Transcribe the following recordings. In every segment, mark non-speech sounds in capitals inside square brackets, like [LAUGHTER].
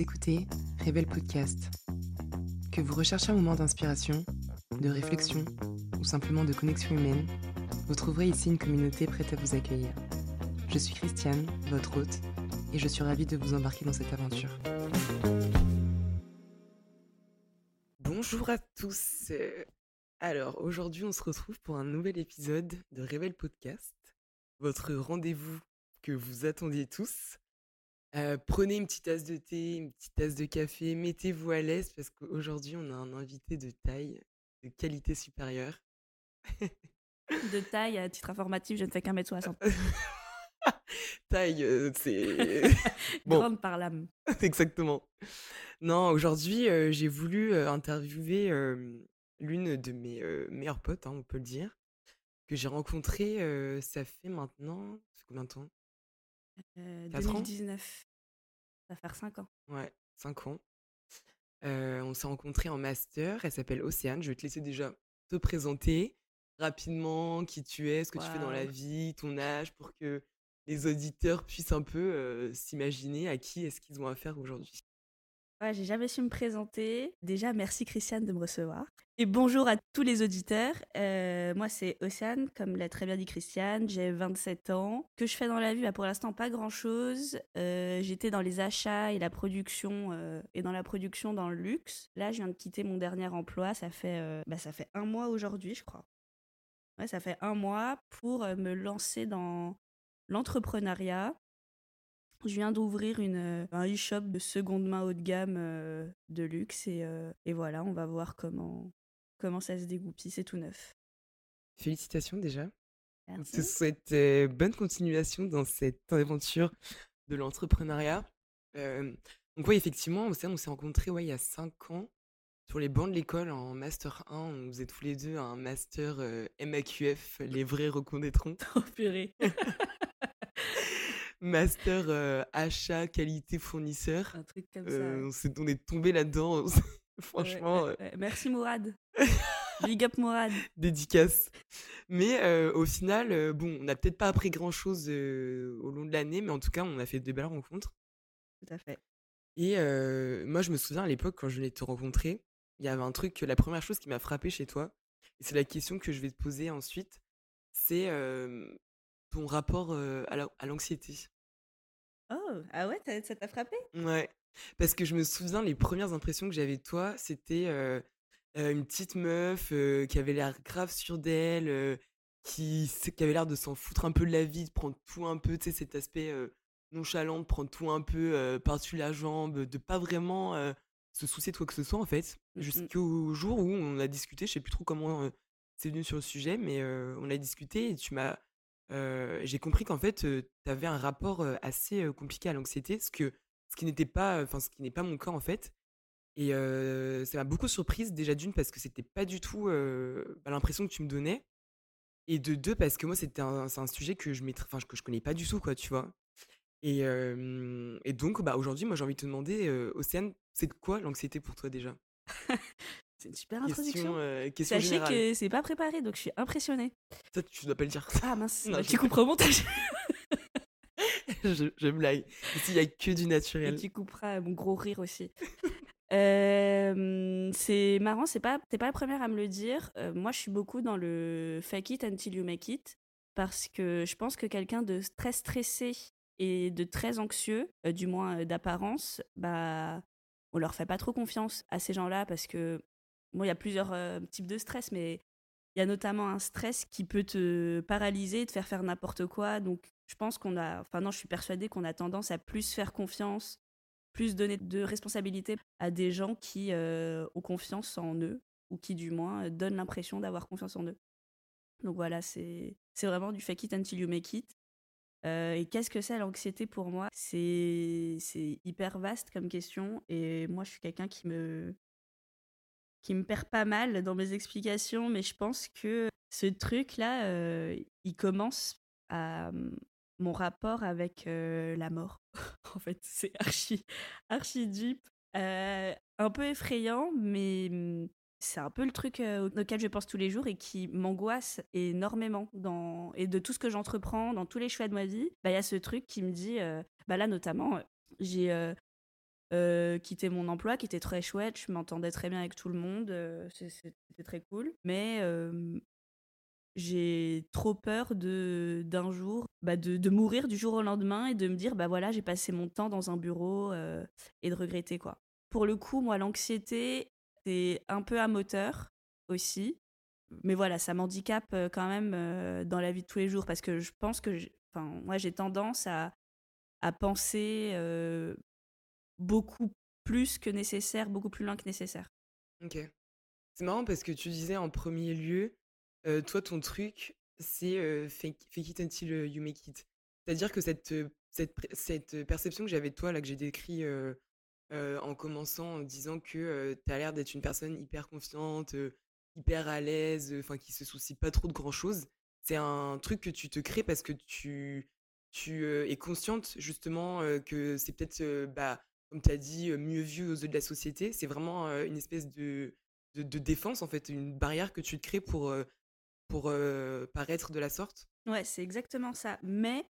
Écoutez Rebel Podcast. Que vous recherchez un moment d'inspiration, de réflexion ou simplement de connexion humaine, vous trouverez ici une communauté prête à vous accueillir. Je suis Christiane, votre hôte, et je suis ravie de vous embarquer dans cette aventure. Bonjour à tous. Alors aujourd'hui, on se retrouve pour un nouvel épisode de Rebel Podcast, votre rendez-vous que vous attendiez tous. Euh, prenez une petite tasse de thé, une petite tasse de café, mettez-vous à l'aise parce qu'aujourd'hui on a un invité de taille, de qualité supérieure. de taille, à titre informatif, je ne fais qu'un mètre soixante. [LAUGHS] taille, c'est... [LAUGHS] Grande par l'âme. [LAUGHS] Exactement. Non, aujourd'hui euh, j'ai voulu interviewer l'une de mes meilleures potes, hein, on peut le dire, que j'ai rencontrée, ça fait maintenant... Ça combien de temps? 2019. Ça va faire 5 ans. Ouais, 5 ans. on s'est rencontrés en master. Elle s'appelle Océane. Je vais te laisser déjà te présenter rapidement qui tu es, ce que tu fais dans la vie, ton âge, pour que les auditeurs puissent un peu s'imaginer à qui est-ce qu'ils ont affaire aujourd'hui. Ouais, j'ai jamais su me présenter. Déjà, merci Christiane de me recevoir. Et bonjour à tous les auditeurs. Euh, moi, c'est Océane, comme l'a très bien dit Christiane. J'ai 27 ans. Que je fais dans la vie? Bah, Pour l'instant, pas grand-chose. Euh, j'étais dans les achats et la production, euh, et dans la production dans le luxe. Là, je viens de quitter mon dernier emploi. Ça fait, bah, ça fait un mois aujourd'hui, je crois. Ouais, ça fait un mois pour me lancer dans l'entrepreneuriat. Je viens d'ouvrir une, un e-shop de seconde main haut de gamme de luxe et, et, voilà, on va voir comment, comment ça se dégoupille, c'est tout neuf. Félicitations déjà. Merci. Je te souhaite bonne continuation dans cette aventure de l'entrepreneuriat. donc oui, effectivement, on s'est rencontrés ouais, il y a 5 ans sur les bancs de l'école en Master 1. On faisait tous les deux un Master MAQF, les vrais reconnaîtront. [LAUGHS] Oh purée [LAUGHS] Master achat, qualité, fournisseur. Un truc comme ça. On, est, tombé là-dedans. [LAUGHS] Franchement. Merci Mourad. Big up Mourad. [LAUGHS] Dédicace. Mais au final, bon, on n'a peut-être pas appris grand-chose au long de l'année, mais en tout cas, on a fait de belles rencontres. Tout à fait. Et moi, je me souviens à l'époque, quand je venais te rencontrer, il y avait un truc, la première chose qui m'a frappé chez toi, et c'est la question que je vais te poser ensuite, c'est ton rapport à l'anxiété. Oh, ah ouais, ça t'a frappé? Ouais, parce que je me souviens, les premières impressions que j'avais de toi, c'était une petite meuf qui avait l'air grave sûre d'elle, qui, qui avait l'air de s'en foutre un peu de la vie, de prendre tout un peu, tu sais, cet aspect nonchalant, de prendre tout un peu par-dessus la jambe, de pas vraiment se soucier de quoi que ce soit, en fait. Mmh jusqu'au jour où on a discuté, je sais plus trop comment c'est venu sur le sujet, mais on a discuté et tu m'as j'ai compris qu'en fait, tu avais un rapport assez compliqué à l'anxiété, ce, qui n'était pas, enfin, ce qui n'est pas mon cas en fait. Et ça m'a beaucoup surprise, déjà d'une, parce que c'était pas du tout bah, l'impression que tu me donnais. Et de deux, parce que moi, c'était un, c'est un sujet que je, enfin, connais pas du tout, quoi, tu vois? Et, et donc, bah, aujourd'hui, moi, j'ai envie de te demander, Océane, c'est quoi l'anxiété pour toi déjà? [LAUGHS] c'est une super introduction. Euh, Sachez que c'est pas préparé, donc je suis impressionnée. Ça, tu dois pas le dire. [LAUGHS] Ah mince, non, tu couperas au montage. [LAUGHS] je, je blague. Ici, il y a que du naturel. Et tu couperas mon gros rire aussi. [LAUGHS] Euh, c'est marrant, c'est pas, t'es pas la première à me le dire. Euh, moi, je suis beaucoup dans le fake it until you make it parce que je pense que quelqu'un de très stressé et de très anxieux, du moins d'apparence, bah, on leur fait pas trop confiance à ces gens-là parce que Bon, il y a plusieurs euh, types de stress, mais il y a notamment un stress qui peut te paralyser, te faire faire n'importe quoi. Donc, je pense qu'on a, enfin non, je suis persuadée qu'on a tendance à plus faire confiance, plus donner de responsabilités à des gens qui euh, ont confiance en eux ou qui, du moins, donnent l'impression d'avoir confiance en eux. Donc voilà, c'est vraiment du fake it until you make it. Euh, et qu'est-ce que c'est l'anxiété pour moi? C'est hyper vaste comme question. Et moi, je suis quelqu'un qui me, qui me perd pas mal dans mes explications, mais je pense que ce truc-là, euh, il commence à mon rapport avec euh, la mort. [LAUGHS] en fait, c'est archi, archi deep, euh, un peu effrayant, mais mmh, c'est un peu le truc auquel je pense tous les jours et qui m'angoisse énormément dans et de tout ce que j'entreprends, dans tous les choix de ma vie. Bah, il y a ce truc qui me dit, bah là notamment, j'ai quitter mon emploi qui était très chouette. Je m'entendais très bien avec tout le monde. C'était très cool. Mais j'ai trop peur d'un jour bah de, de, mourir du jour au lendemain et de me dire bah voilà j'ai passé mon temps dans un bureau et de regretter quoi pour le coup moi l'anxiété c'est un peu à moteur aussi mais voilà ça m'handicape quand même dans la vie de tous les jours parce que je pense que enfin moi j'ai tendance à à penser beaucoup plus que nécessaire beaucoup plus loin que nécessaire ok c'est marrant parce que tu disais en premier lieu toi, ton truc, c'est fake, it until you make it. C'est-à-dire que cette, cette, perception que j'avais de toi, là, que j'ai décrit en commençant en disant que tu as l'air d'être une personne hyper confiante, hyper à l'aise, enfin, qui se soucie pas trop de grand-chose, c'est un truc que tu te crées parce que tu, tu es consciente, justement, que c'est peut-être, bah, comme tu as dit, mieux vu aux yeux de la société. C'est vraiment une espèce de, de, défense, en fait, une barrière que tu te crées pour pour paraître de la sorte Ouais, c'est exactement ça. Mais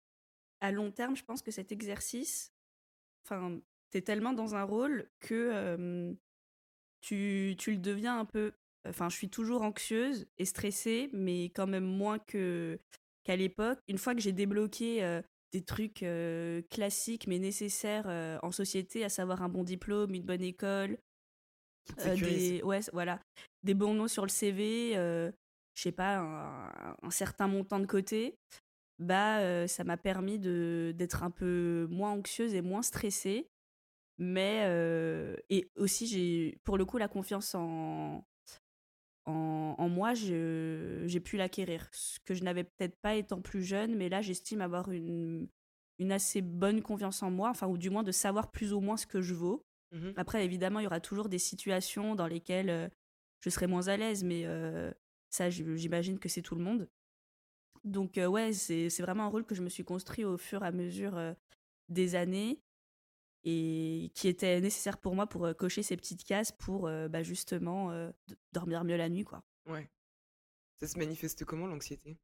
à long terme, je pense que cet exercice, enfin, t'es tellement dans un rôle que tu, tu le deviens un peu. Enfin, je suis toujours anxieuse et stressée, mais quand même moins que qu'à l'époque. Une fois que j'ai débloqué des trucs classiques mais nécessaires en société, à savoir un bon diplôme, une bonne école, des, ouais, voilà, des bons noms sur le CV, je sais pas, un, certain montant de côté, bah, ça m'a permis d'être un peu moins anxieuse et moins stressée. Mais, et aussi, j'ai, pour le coup, la confiance en, en, en moi, j'ai pu l'acquérir. Ce que je n'avais peut-être pas étant plus jeune, mais là, j'estime avoir une, une assez bonne confiance en moi, enfin, ou du moins de savoir plus ou moins ce que je vaux. Mmh Après, évidemment, il y aura toujours des situations dans lesquelles je serai moins à l'aise, mais ça, j'imagine que c'est tout le monde. Donc, ouais, c'est vraiment un rôle que je me suis construit au fur et à mesure des années et qui était nécessaire pour moi pour cocher ces petites cases pour bah, justement dormir mieux la nuit, quoi. Ouais. Ça se manifeste comment l'anxiété?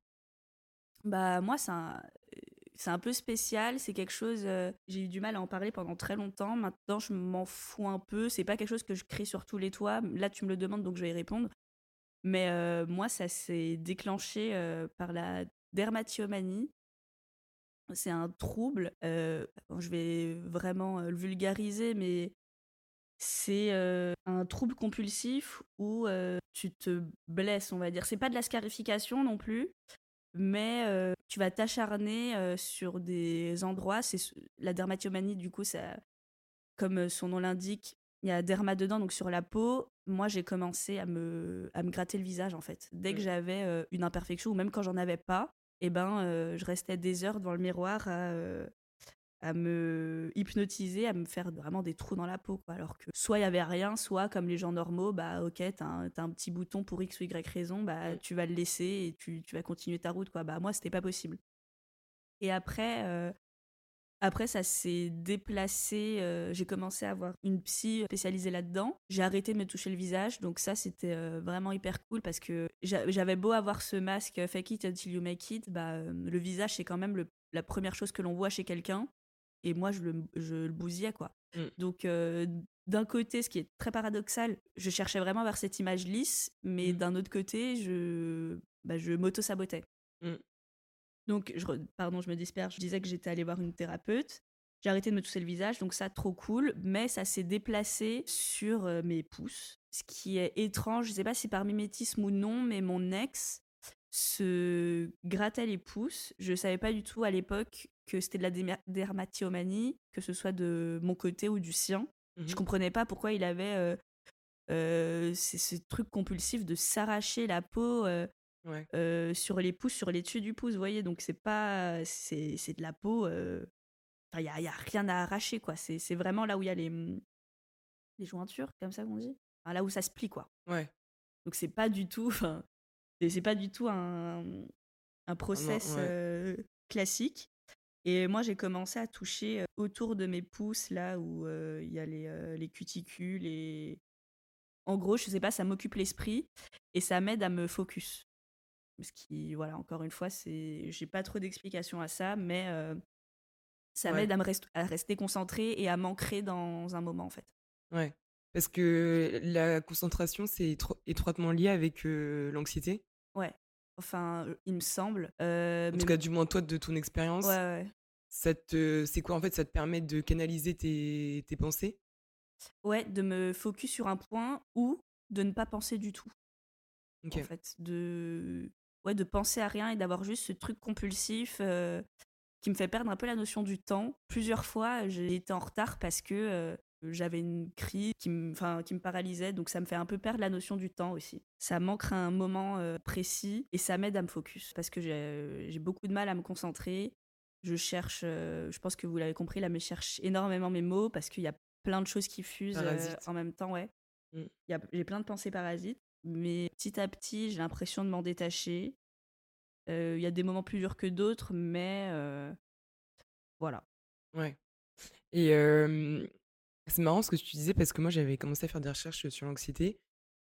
Bah, moi, c'est un, un peu spécial. C'est quelque chose. j'ai eu du mal à en parler pendant très longtemps. Maintenant, je m'en fous un peu. C'est pas quelque chose que je crie sur tous les toits. Là, tu me le demandes, donc je vais y répondre. Mais moi, ça s'est déclenché par la dermatillomanie. C'est un trouble, je vais vraiment le vulgariser, mais c'est un trouble compulsif où tu te blesses, on va dire. C'est pas de la scarification non plus, mais tu vas t'acharner sur des endroits. C'est la dermatillomanie, du coup, ça, comme son nom l'indique, il y a derma dedans, donc sur la peau. Moi, j'ai commencé à me, à me gratter le visage, en fait. Dès que mmh. j'avais euh, une imperfection, ou même quand j'en avais pas, eh ben, euh, je restais des heures devant le miroir à, euh, à me hypnotiser, à me faire vraiment des trous dans la peau. Quoi. Alors que soit il y avait rien, soit comme les gens normaux, bah ok, t'as un, petit bouton pour X ou Y raison, bah tu vas le laisser et tu, tu vas continuer ta route. Quoi. Bah moi, c'était pas possible. Et après, après, ça s'est déplacé. Euh, j'ai commencé à avoir une psy spécialisée là-dedans. J'ai arrêté de me toucher le visage. Donc, ça, c'était euh, vraiment hyper cool parce que j'avais beau avoir ce masque euh, fake it until you make it. Bah, le visage, c'est quand même la première chose que l'on voit chez quelqu'un. Et moi, je le, je le bousillais, quoi. Mm. Donc, d'un côté, ce qui est très paradoxal, je cherchais vraiment vers cette image lisse. Mais mm. d'un autre côté, je, bah, je m'auto-sabotais. Mm. Donc, je, pardon, je me disperse. Je disais que j'étais allée voir une thérapeute. J'ai arrêté de me tousser le visage, donc ça, trop cool. Mais ça s'est déplacé sur euh, mes pouces. Ce qui est étrange, je sais pas si par mimétisme ou non, mais mon ex se grattait les pouces. Je savais pas du tout à l'époque que c'était de la dermatillomanie, que ce soit de mon côté ou du sien. Je Je mmh comprenais pas pourquoi il avait euh, euh, ce truc compulsif de s'arracher la peau sur les pouces, sur les dessus du pouce, vous voyez. Donc c'est pas, c'est, c'est de la peau. il y a, y a, rien à arracher, quoi. C'est, c'est vraiment là où il y a les, mmh, les jointures, comme ça qu'on dit. là où ça se plie, quoi. Ouais. Donc c'est pas du tout, enfin, c'est pas du tout un, un process classique. Et moi, j'ai commencé à toucher autour de mes pouces, là où il y a les, les cuticules et en gros, je sais pas, ça m'occupe l'esprit et ça m'aide à me focus. Ce qui, voilà, encore une fois, c'est, j'ai pas trop d'explications à ça, mais Ça Ouais. m'aide à, me rest- à rester concentrée et à m'ancrer dans un moment, en fait. Ouais. Parce que la concentration, c'est étro- étroitement lié avec euh, l'anxiété? Ouais. Enfin, euh, il me semble. Euh, En mais tout cas, du moins toi, de ton expérience, ouais, ouais. ça te, c'est quoi en fait Ça te permet de canaliser tes, tes pensées? Ouais, de me focus sur un point ou de ne pas penser du tout, Ok. en fait. De, ouais, de penser à rien et d'avoir juste ce truc compulsif euh, qui me fait perdre un peu la notion du temps. Plusieurs fois, j'ai été en retard parce que euh, j'avais une crise qui me, enfin, qui me paralysait, donc ça me fait un peu perdre la notion du temps aussi. Ça manque un moment euh, précis et ça m'aide à me focus parce que j'ai beaucoup de mal à me concentrer. Je cherche, je pense que vous l'avez compris, là, mais je cherche énormément mes mots parce qu'il y a plein de choses qui fusent en même temps, ouais. Mm. J'ai plein de pensées parasites, mais petit à petit, j'ai l'impression de m'en détacher. Euh, Il y a des moments plus durs que d'autres, mais euh, voilà. Ouais. Et euh, c'est marrant ce que tu disais parce que moi j'avais commencé à faire des recherches sur l'anxiété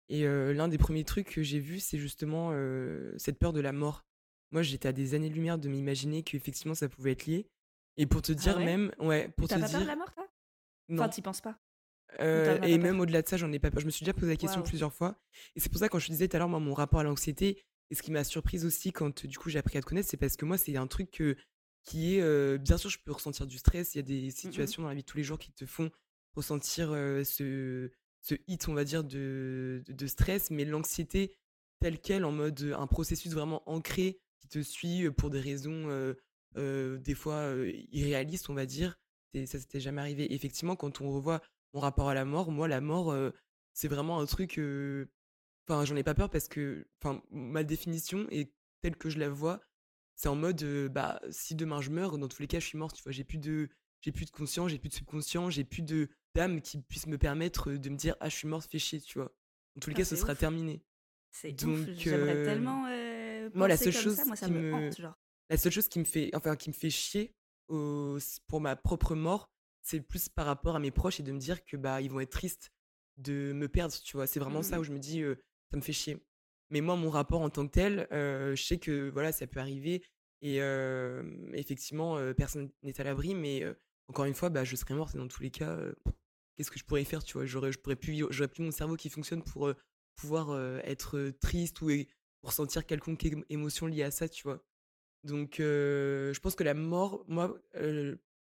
et l'un des premiers trucs que j'ai vu c'est justement cette peur de la mort. Moi j'étais à des années-lumière de m'imaginer qu'effectivement ça pouvait être lié. Et pour te dire Ah ouais? même, ouais, pour te T'as pas dire, peur de la mort, toi? Non. Enfin, t'y penses pas? Euh, et même au-delà de ça, j'en ai pas peur. Je me suis déjà posé la question plusieurs fois. Et c'est pour ça, quand je te disais tout à l'heure, moi, mon rapport à l'anxiété, et ce qui m'a surprise aussi quand, du coup, j'ai appris à te connaître, c'est parce que moi, c'est un truc que- qui est. euh, bien sûr, je peux ressentir du stress. Il y a des situations dans la vie de tous les jours qui te font ressentir euh, ce, ce hit, on va dire, de, de, de stress. Mais l'anxiété, telle qu'elle, en mode un processus vraiment ancré qui te suit pour des raisons, des fois, irréalistes, on va dire, ça s'était jamais arrivé. Effectivement, quand on revoit mon rapport à la mort, moi, la mort, euh, c'est vraiment un truc. Enfin, j'en ai pas peur parce que, enfin, ma définition est telle que je la vois. C'est en mode, bah, si demain je meurs, dans tous les cas, je suis morte. Tu vois, j'ai plus de, j'ai plus de conscience, j'ai plus de subconscient, j'ai plus de d'âme qui puisse me permettre de me dire, ah, je suis morte, fais chier, tu vois. Dans tous les Ah, cas, ce sera terminé. C'est Donc, j'aimerais tellement moi, la seule chose ça, moi ça qui me me- hante, genre. La seule chose qui me fait, enfin, qui me fait chier au- pour ma propre mort, c'est plus par rapport à mes proches et de me dire que bah ils vont être tristes de me perdre, tu vois? C'est vraiment ça Mhm. où je me dis, euh, ça me fait chier. Mais moi, mon rapport en tant que tel, euh, je sais que voilà, ça peut arriver et euh, effectivement, personne n'est à l'abri. Mais encore une fois, bah, je serais morte et dans tous les cas, qu'est-ce que je pourrais faire, tu vois? J'aurais, je pourrais plus, j'aurais plus mon cerveau qui fonctionne pour pouvoir être triste ou é- ressentir quelconque émo- émotion liée à ça, tu vois? Donc, je pense que la mort, moi,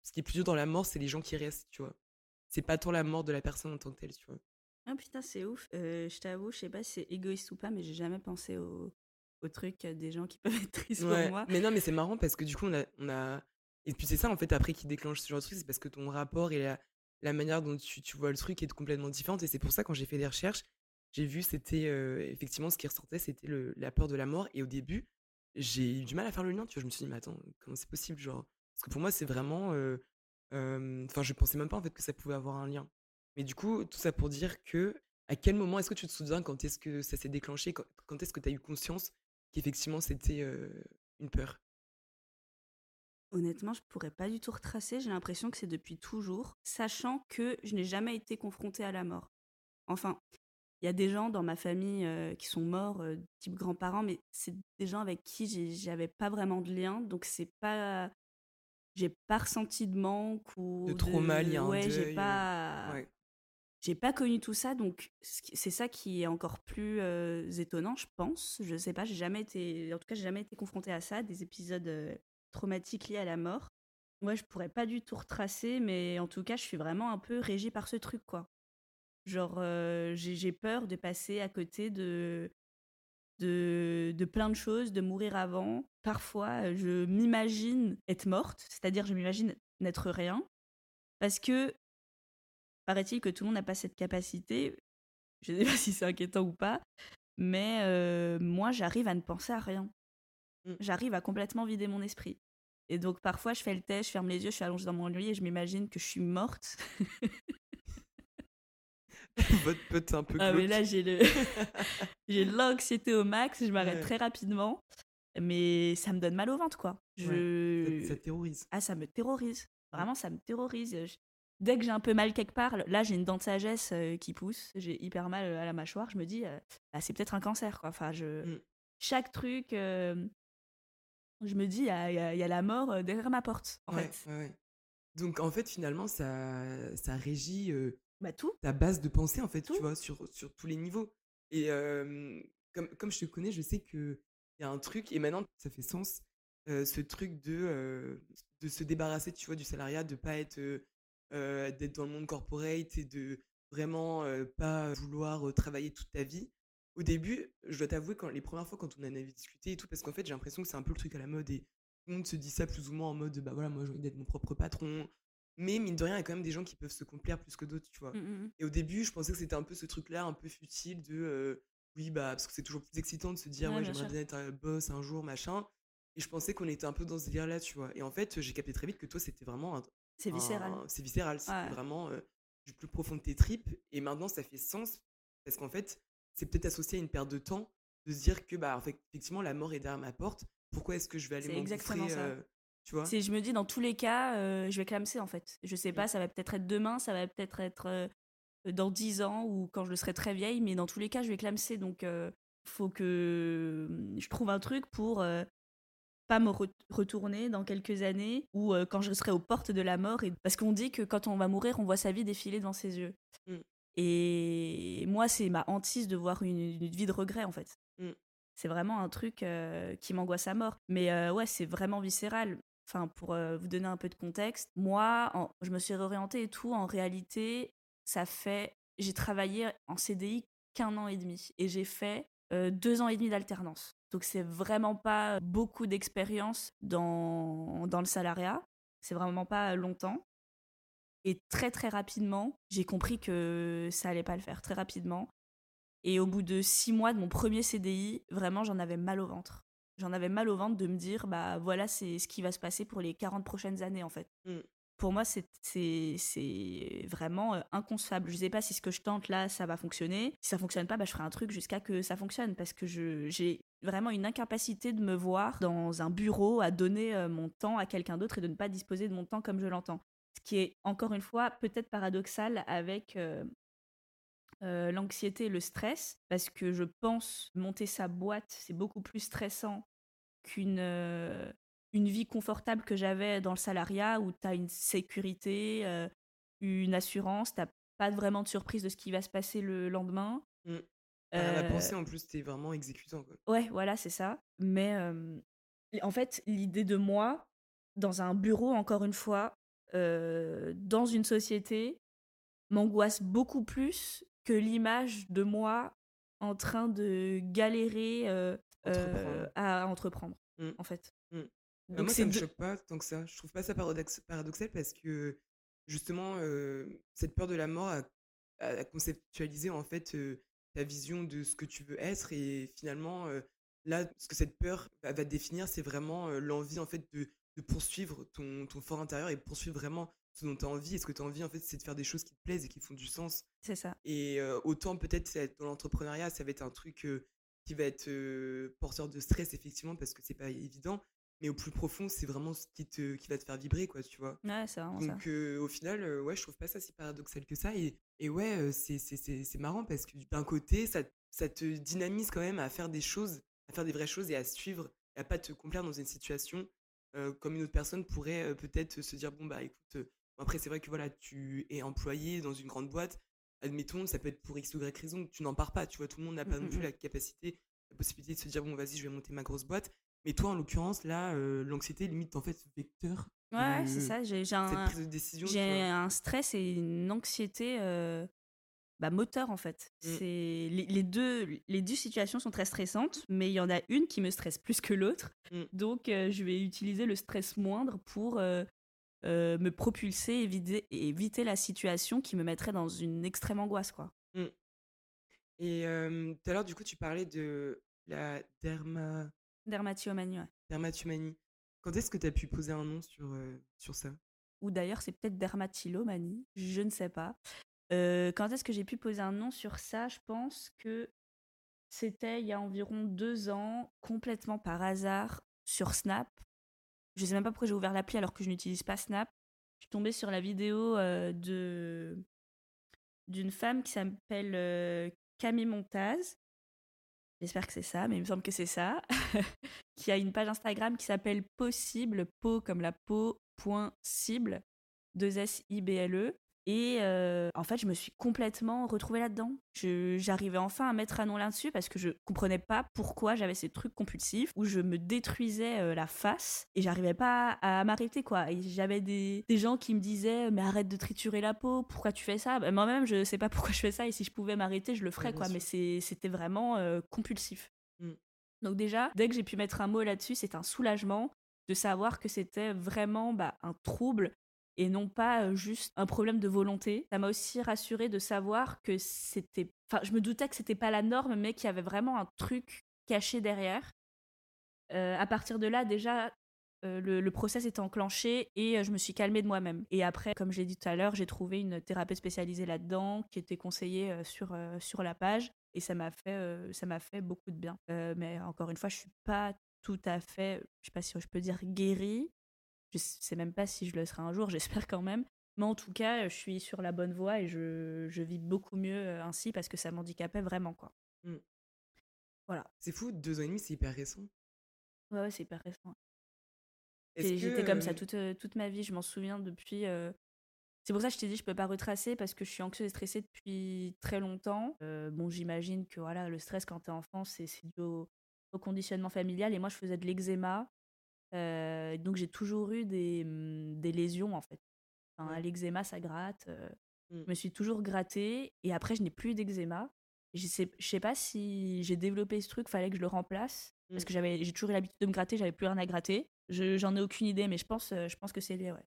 ce qui est plus dur dans la mort, c'est les gens qui restent, tu vois. C'est pas tant la mort de la personne en tant que telle, tu vois. Ah putain, c'est ouf. Euh, je t'avoue, je sais pas si c'est égoïste ou pas, mais j'ai jamais pensé au, au truc euh, des gens qui [LAUGHS] peuvent être tristes Ouais, pour moi. Mais non, mais c'est marrant parce que du coup, on a, on a... Et puis c'est ça, en fait, après, qui déclenche ce genre de truc, c'est parce que ton rapport et la, la manière dont tu, tu vois le truc est complètement différente. Et c'est pour ça, quand j'ai fait des recherches, j'ai vu, c'était euh, effectivement ce qui ressortait, c'était la peur de la mort. Et au début, j'ai eu du mal à faire le lien, tu vois. Je me suis dit, mais attends, comment c'est possible, genre Parce que pour moi, c'est vraiment... euh, euh, Enfin, je pensais même pas, en fait, que ça pouvait avoir un lien. Mais du coup, tout ça pour dire que, à quel moment est-ce que tu te souviens quand est-ce que ça s'est déclenché Quand, est-ce que tu as eu conscience qu'effectivement, c'était une peur? Honnêtement, je pourrais pas du tout retracer. J'ai l'impression que c'est depuis toujours, sachant que je n'ai jamais été confrontée à la mort. Enfin, il y a des gens dans ma famille qui sont morts, type grands-parents, mais c'est des gens avec qui j'avais pas vraiment de lien, donc c'est pas, j'ai pas ressenti de manque ou De trauma lié ouais, j'ai euh, pas, Ouais. j'ai pas connu tout ça, donc c'est ça qui est encore plus euh, étonnant, je pense. Je sais pas, j'ai jamais été, en tout cas, j'ai jamais été confrontée à ça, des épisodes euh, traumatiques liés à la mort. Ouais, je pourrais pas du tout retracer, mais en tout cas, je suis vraiment un peu régie par ce truc, quoi. Genre, euh, j'ai peur de passer à côté de, de, de plein de choses, de mourir avant. Parfois, je m'imagine être morte, c'est-à-dire je m'imagine n'être rien, parce que paraît-il que tout le monde n'a pas cette capacité. Je ne sais pas si c'est inquiétant ou pas, mais euh, moi, j'arrive à ne penser à rien. Mm. J'arrive à complètement vider mon esprit. Et donc, parfois, je fais le test, je ferme les yeux, je suis allongée dans mon lit et je m'imagine que je suis morte. [LAUGHS] [LAUGHS] Votre pote un peu Ah, mais là, j'ai le... [LAUGHS] j'ai l'anxiété au max, je m'arrête Ouais. très rapidement. Mais ça me donne mal au ventre, quoi. Je... Ça, ça terrorise. Ah, ça me terrorise. Vraiment, ça me terrorise. Je- Dès que j'ai un peu mal quelque part, là, j'ai une dent de sagesse euh, qui pousse, j'ai hyper mal euh, à la mâchoire, je me dis, euh, ah, c'est peut-être un cancer, quoi. Enfin, je... Mm. Chaque truc, euh, je me dis, il y a, y la mort derrière ma porte, en ouais, fait. ouais. Donc en fait, finalement, ça, ça régit bah, tout. ta base de pensée, en fait, tu vois, sur, sur tous les niveaux. Et comme, comme je te connais, je sais qu'il y a un truc, et maintenant, ça fait sens, ce truc de, de se débarrasser, tu vois, du salariat, de pas être, d'être dans le monde corporate et de vraiment pas vouloir travailler toute ta vie. Au début, je dois t'avouer, quand les premières fois, quand on en avait discuté et tout, parce qu'en fait, j'ai l'impression que c'est un peu le truc à la mode et tout le monde se dit ça plus ou moins en mode, bah voilà, moi j'ai envie d'être mon propre patron. Mais mine de rien, il y a quand même des gens qui peuvent se complaire plus que d'autres, tu vois. Mmh, mmh, mmh. Et au début, je pensais que c'était un peu ce truc-là, un peu futile de, oui, bah, parce que c'est toujours plus excitant de se dire, ouais, j'aimerais bien être un boss un jour, machin. Et je pensais qu'on était un peu dans ce délire-là, tu vois. Et en fait, j'ai capté très vite que toi, c'était vraiment un. C'est viscéral. C'est viscéral, c'est vraiment du plus profond de tes tripes. Et maintenant, ça fait sens parce qu'en fait, c'est peut-être associé à une perte de temps de se dire que, bah, en fait, effectivement, la mort est derrière ma porte. Pourquoi est-ce que je vais aller m'engouffrer tu vois Je me dis, dans tous les cas, euh, je vais clamser, en fait. Je sais pas, ça va peut-être être demain, ça va peut-être être, euh, dans 10 ans ou quand je serai très vieille, mais dans tous les cas, je vais clamser. Donc, il faut que je trouve un truc pour pas me retourner dans quelques années ou quand je serai aux portes de la mort. Et... Parce qu'on dit que quand on va mourir, on voit sa vie défiler devant ses yeux. Mmh. Et moi, c'est ma hantise de voir une, vie de regret, en fait. C'est vraiment un truc qui m'angoisse à mort. Mais ouais, c'est vraiment viscéral. Enfin, pour vous donner un peu de contexte, moi, je me suis réorientée et tout. En réalité, ça fait. J'ai travaillé en CDI qu'un an et demi. Et j'ai fait deux ans et demi d'alternance. Donc c'est vraiment pas beaucoup d'expérience dans, dans le salariat. C'est vraiment pas longtemps. Et très très rapidement, j'ai compris que ça allait pas le faire. Très rapidement. Et au bout de six mois de mon premier CDI, vraiment j'en avais mal au ventre. J'en avais mal au ventre de me dire, bah voilà, c'est ce qui va se passer pour les 40 prochaines années en fait. Mmh. Pour moi, c'est vraiment inconcevable. Je ne sais pas si ce que je tente là, ça va fonctionner. Si ça fonctionne pas, bah, je ferai un truc jusqu'à que ça fonctionne parce que j'ai vraiment une incapacité de me voir dans un bureau à donner euh, mon temps à quelqu'un d'autre et de ne pas disposer de mon temps comme je l'entends. Ce qui est, encore une fois, peut-être paradoxal avec euh, euh, l'anxiété et le stress, parce que je pense monter sa boîte, c'est beaucoup plus stressant qu'une une vie confortable que j'avais dans le salariat où tu as une sécurité, une assurance, tu pas vraiment de surprise de ce qui va se passer le lendemain. Mmh. la pensée, en plus, tu vraiment exécutant. Quoi. Ouais, voilà, c'est ça. Mais en fait, l'idée de moi, dans un bureau, encore une fois, dans une société, m'angoisse beaucoup plus que l'image de moi en train de galérer à entreprendre, mmh. en fait. Mmh. Bah, moi, ça me choque pas tant que ça. Je trouve pas ça paradoxal parce que justement, cette peur de la mort a, conceptualisé en fait ta vision de ce que tu veux être et finalement là, ce que cette peur va, va définir, c'est vraiment l'envie en fait de, de poursuivre ton, ton, fort intérieur et poursuivre vraiment ce dont tu as envie. Et ce que tu as envie, en fait, c'est de faire des choses qui te plaisent et qui font du sens. C'est ça. Et autant peut-être dans l'entrepreneuriat, ça va être un truc qui va être porteur de stress, effectivement, parce que c'est pas évident mais au plus profond, c'est vraiment ce qui, te, qui va te faire vibrer, quoi, tu vois. Ouais, c'est vraiment Donc, ça. au final, ouais, je trouve pas ça si paradoxal que ça. Et, et ouais, c'est marrant parce que d'un côté, ça, ça te dynamise quand même à faire des choses, à faire des vraies choses et à suivre, et à pas te complaire dans une situation comme une autre personne pourrait peut-être se dire, bon, bah écoute, après, c'est vrai que voilà, tu es employé dans une grande boîte, admettons, ça peut être pour X ou Y raison, tu n'en pars pas, tu vois, tout le monde n'a pas mmh, non plus mmh, la mmh. capacité, la possibilité de se dire, bon, vas-y, je vais monter ma grosse boîte. Mais toi, en l'occurrence, là, euh, l'anxiété limite en fait vecteur. Ouais, c'est ça. J'ai un, j'ai un stress et une anxiété euh, bah, moteur en fait. Mmh. C'est les, deux, les deux situations sont très stressantes, mais il y en a une qui me stresse plus que l'autre. Mmh. Donc, euh, je vais utiliser le stress moindre pour me propulser et éviter, éviter la situation qui me mettrait dans une extrême angoisse, quoi. Mmh. Et tout à l'heure, du coup, tu parlais de la derma Dermatomanie, ouais. Dermatomanie. Quand est-ce que tu as pu poser un nom sur, euh, sur ça? Ou d'ailleurs, c'est peut-être dermatillomanie, je ne sais pas. Euh, quand est-ce que j'ai pu poser un nom sur ça? Je pense que c'était il y a environ deux ans, complètement par hasard, sur Snap. Je sais même pas pourquoi j'ai ouvert l'appli alors que je n'utilise pas Snap. Je suis tombée sur la vidéo euh, de d'une femme qui s'appelle Camille Montaz J'espère que c'est ça, mais il me semble que c'est ça. [LAUGHS] qui a une page Instagram qui s'appelle Possible, peau comme la peau, point cible. 2S-I-B-L-E. Et en fait, je me suis complètement retrouvée là-dedans. J'arrivais enfin à mettre un nom là-dessus parce que je comprenais pas pourquoi j'avais ces trucs compulsifs où je me détruisais la face et j'arrivais pas à, m'arrêter quoi. Et j'avais des, des, gens qui me disaient mais arrête de triturer la peau, pourquoi tu fais ça? Bah, Moi-même, je sais pas [LAUGHS] pourquoi je fais ça et si je pouvais m'arrêter, je le ferais quoi. Mais c'était vraiment compulsif. Mmh. Donc déjà, dès que j'ai pu mettre un mot là-dessus, c'est un soulagement de savoir que c'était vraiment bah, un trouble et non pas juste un problème de volonté. Ça m'a aussi rassuré de savoir que c'était. Enfin, je me doutais que c'était pas la norme, mais qu'il y avait vraiment un truc caché derrière. à partir de là, déjà, le, le, process est enclenché et je me suis calmée de moi-même. Et après, comme je l'ai dit tout à l'heure, j'ai trouvé une thérapeute spécialisée là-dedans qui était conseillée sur, sur la page et ça m'a fait, ça fait beaucoup de bien. mais encore une fois, je suis pas tout à fait, je sais pas si je peux dire guérie, je sais même pas si je le serai un jour, [LAUGHS] j'espère quand même. Mais en tout cas, je suis sur la bonne voie et je, je vis beaucoup mieux euh, ainsi parce que ça m'handicapait vraiment, quoi. Mmh. Voilà. C'est fou, deux ans et demi, c'est hyper récent. Ouais, ouais c'est hyper récent. J'étais comme ça toute, euh, toute ma vie, je m'en souviens depuis. Euh, c'est pour ça que je t'ai dit, je peux pas retracer parce que je suis anxieuse et stressée depuis très longtemps. bon, j'imagine que voilà, le stress quand t'es enfant, c'est dû au, au, conditionnement familial. Et moi, je faisais de l'eczéma donc j'ai toujours eu des, mmh, des lésions en fait. Enfin, L'eczéma, ça gratte. Mmh. Je me suis toujours grattée et après, je n'ai plus d'eczéma. Je sais, je sais pas si j'ai développé ce truc, fallait que je le remplace. Parce que mmh. j'avais, j'ai toujours eu l'habitude de me gratter, j'avais plus rien à gratter. Je, j'en ai aucune idée, mais je pense, je pense que c'est lié, ouais.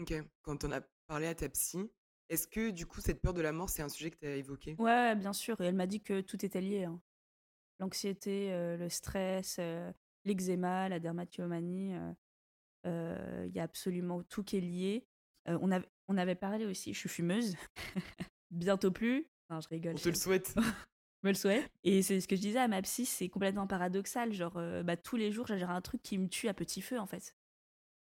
Ok. Quand on a parlé à ta psy, est-ce que du coup, cette peur de la mort, c'est un sujet que tu as évoqué? Ouais, bien sûr. Et elle m'a dit que tout était lié. Hein. L'anxiété, le stress, l'eczéma, la dermatillomanie, il euh, euh, y a absolument tout qui est lié. Euh, on, avait, on avait parlé aussi, je suis fumeuse, [LAUGHS] bientôt plus. Non, je rigole. On te le souhaite. [LAUGHS] me le souhaite. Et c'est ce que je disais à ma psy, c'est complètement paradoxal. Genre, bah, tous les jours, j'ai un truc qui me tue à petit feu, en fait.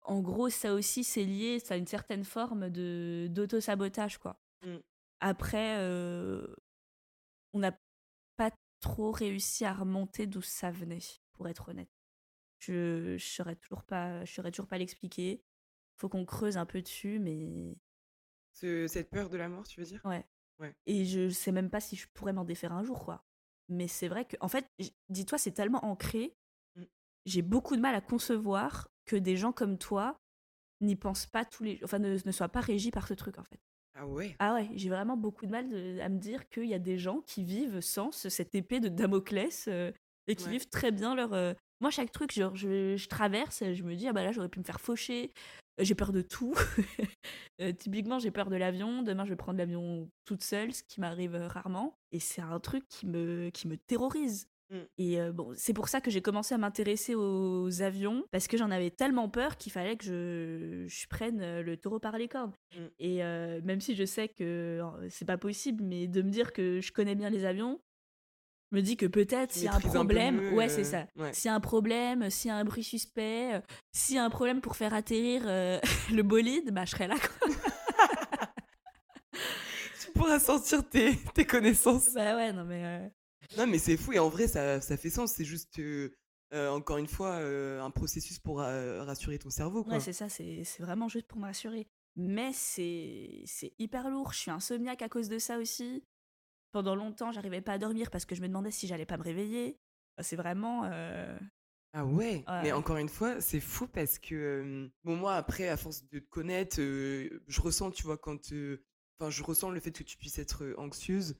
En gros, ça aussi, c'est lié, ça a une certaine forme de d'auto-sabotage, quoi. Mmh. Après, on n'a pas trop réussi à remonter d'où ça venait, pour être honnête. Je ne saurais toujours pas, je saurais toujours pas l'expliquer. Faut qu'on creuse un peu dessus, mais. cette peur de la mort, tu veux dire? Ouais. ouais. Et je sais même pas si je pourrais m'en défaire un jour, quoi. Mais c'est vrai que, en fait, dis-toi, c'est tellement ancré. Mmh. J'ai beaucoup de mal à concevoir que des gens comme toi n'y pensent pas tous les, enfin, ne, ne soient pas régis par ce truc, en fait. Ah ouais? Ah ouais, j'ai vraiment beaucoup de mal à me dire qu'il y a des gens qui vivent sans cette épée de Damoclès euh, et qui vivent très bien leur, euh, moi, chaque truc, genre, je, je, traverse, je me dis, ah bah là, j'aurais pu me faire faucher. Euh, j'ai peur de tout. [LAUGHS] Euh, typiquement, j'ai peur de l'avion. Demain, je vais prendre l'avion toute seule, ce qui m'arrive rarement. Et c'est un truc qui me, qui me terrorise. Mmh. Et bon, c'est pour ça que j'ai commencé à m'intéresser aux avions, parce que j'en avais tellement peur qu'il fallait que je, je, prenne le taureau par les cornes. Mmh. Et même si je sais que c'est pas possible, mais de me dire que je connais bien les avions, me dit que peut-être s'il y a un problème, ouais, c'est ça. S'il y a un problème, s'il y a un bruit suspect, euh, s'il y a un problème pour faire atterrir euh, [LAUGHS] le bolide, bah je serai là. Quoi. tu pourras sortir tes, tes, connaissances. Bah ouais, non mais. Euh, non mais c'est fou et en vrai ça, ça fait sens. C'est juste encore une fois un processus pour rassurer ton cerveau. Quoi. Ouais, c'est ça. C'est vraiment juste pour me rassurer. Mais c'est hyper lourd. Je suis insomniaque à cause de ça aussi. Pendant longtemps, j'arrivais pas à dormir parce que je me demandais si j'allais pas me réveiller. C'est vraiment. Euh, ah ouais, mais encore une fois, c'est fou parce que bon moi après à force de te connaître, je ressens tu vois quand enfin je ressens le fait que tu puisses être anxieuse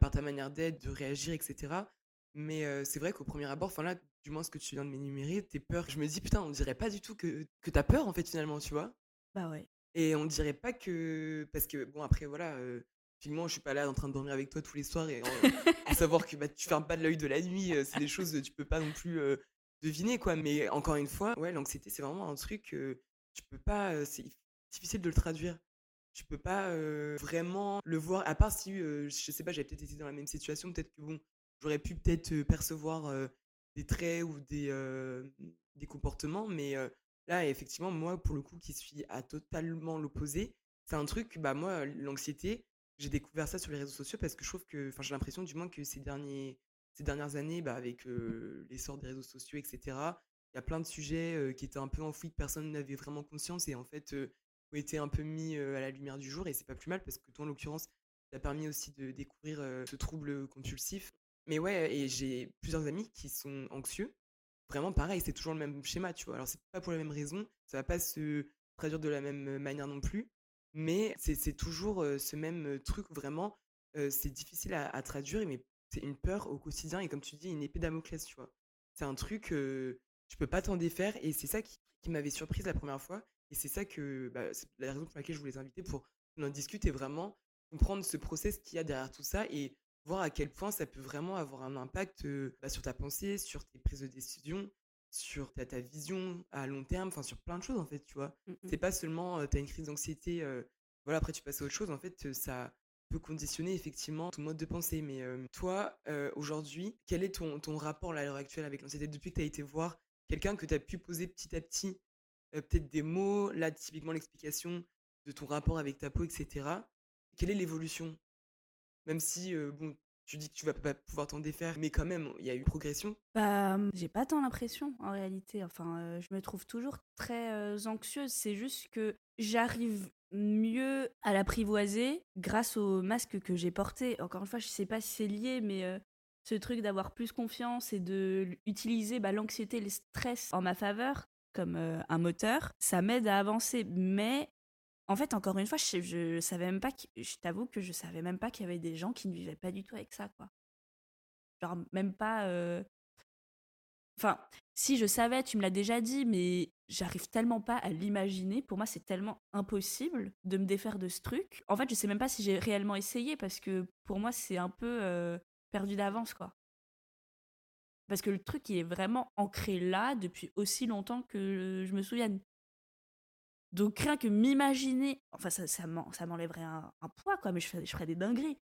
par ta manière d'être, de réagir etc. Mais c'est vrai qu'au premier abord, enfin là du moins ce que tu viens de m'énumérer, tes peurs, je me dis putain on dirait pas du tout que que t'as peur en fait finalement tu vois. Bah ouais. Et on dirait pas que parce que bon après voilà Finalement, je suis pas là en train de dormir avec toi tous les soirs et à savoir que bah, tu fermes pas de l'œil de la nuit, euh, c'est des choses que tu peux pas non plus euh, deviner quoi. Mais encore une fois, ouais, l'anxiété c'est vraiment un truc que tu peux pas, euh, c'est difficile de le traduire. Tu peux pas vraiment le voir, à part si, je sais pas, j'avais peut-être été dans la même situation, peut-être que bon, j'aurais pu peut-être percevoir des traits ou des, des comportements, mais là, effectivement, moi, pour le coup, qui suis à totalement l'opposé, c'est un truc, bah moi, l'anxiété, j'ai découvert ça sur les réseaux sociaux parce que je trouve que, enfin, j'ai l'impression du moins que ces, derniers, ces dernières années, bah, avec l'essor des réseaux sociaux, etc., il y a plein de sujets qui étaient un peu enfouis, que personne n'avait vraiment conscience. Et en fait, ont été un peu mis à la lumière du jour et c'est pas plus mal parce que toi, en l'occurrence, ça t'a permis aussi de découvrir ce trouble compulsif. Mais ouais, et j'ai plusieurs amis qui sont anxieux. Vraiment pareil, c'est toujours le même schéma, tu vois. Alors c'est pas pour la même raison, ça va pas se traduire de la même manière non plus, mais c'est toujours ce même truc vraiment, c'est difficile à, traduire, mais c'est une peur au quotidien et comme tu dis, une épée Damoclès, tu vois. C'est un truc, tu peux pas t'en défaire et c'est ça qui, m'avait surprise la première fois et c'est ça que, bah, la raison pour laquelle je voulais les inviter pour qu'on en discute et vraiment comprendre ce process qu'il y a derrière tout ça et voir à quel point ça peut vraiment avoir un impact bah, sur ta pensée, sur tes prises de décision, sur ta, ta vision à long terme, enfin sur plein de choses en fait, tu vois. Mmh c'est pas seulement tu as une crise d'anxiété, voilà, après tu passes à autre chose, en fait, ça peut conditionner effectivement ton mode de pensée. Mais toi, aujourd'hui, quel est ton, ton rapport à l'heure actuelle avec l'anxiété Depuis que tu as été voir quelqu'un que tu as pu poser petit à petit, peut-être des mots, là typiquement l'explication de ton rapport avec ta peau, etc. Quelle est l'évolution? Même si, bon, tu dis que tu vas pas pouvoir t'en défaire, mais quand même, il y a eu progression. Bah, mmh, j'ai pas tant l'impression en réalité. Enfin, je me trouve toujours très anxieuse. C'est juste que j'arrive mieux à l'apprivoiser grâce au masque que j'ai porté. Encore une fois, je sais pas si c'est lié, mais ce truc d'avoir plus confiance et de utiliser bah, l'anxiété, le stress en ma faveur comme un moteur, ça m'aide à avancer. Mais en fait, encore une fois, je, savais même pas, je t'avoue que je savais même pas qu'il y avait des gens qui ne vivaient pas du tout avec ça, quoi. Genre, même pas. Enfin, si je savais, tu me l'as déjà dit, mais j'arrive tellement pas à l'imaginer. Pour moi, c'est tellement impossible de me défaire de ce truc. En fait, je sais même pas si j'ai réellement essayé parce que pour moi, c'est un peu perdu d'avance, quoi. Parce que le truc, il est vraiment ancré là depuis aussi longtemps que je me souvienne. Donc rien que m'imaginer, enfin ça, ça m'enlèverait un, poids quoi, mais je ferais, je ferais des dingueries.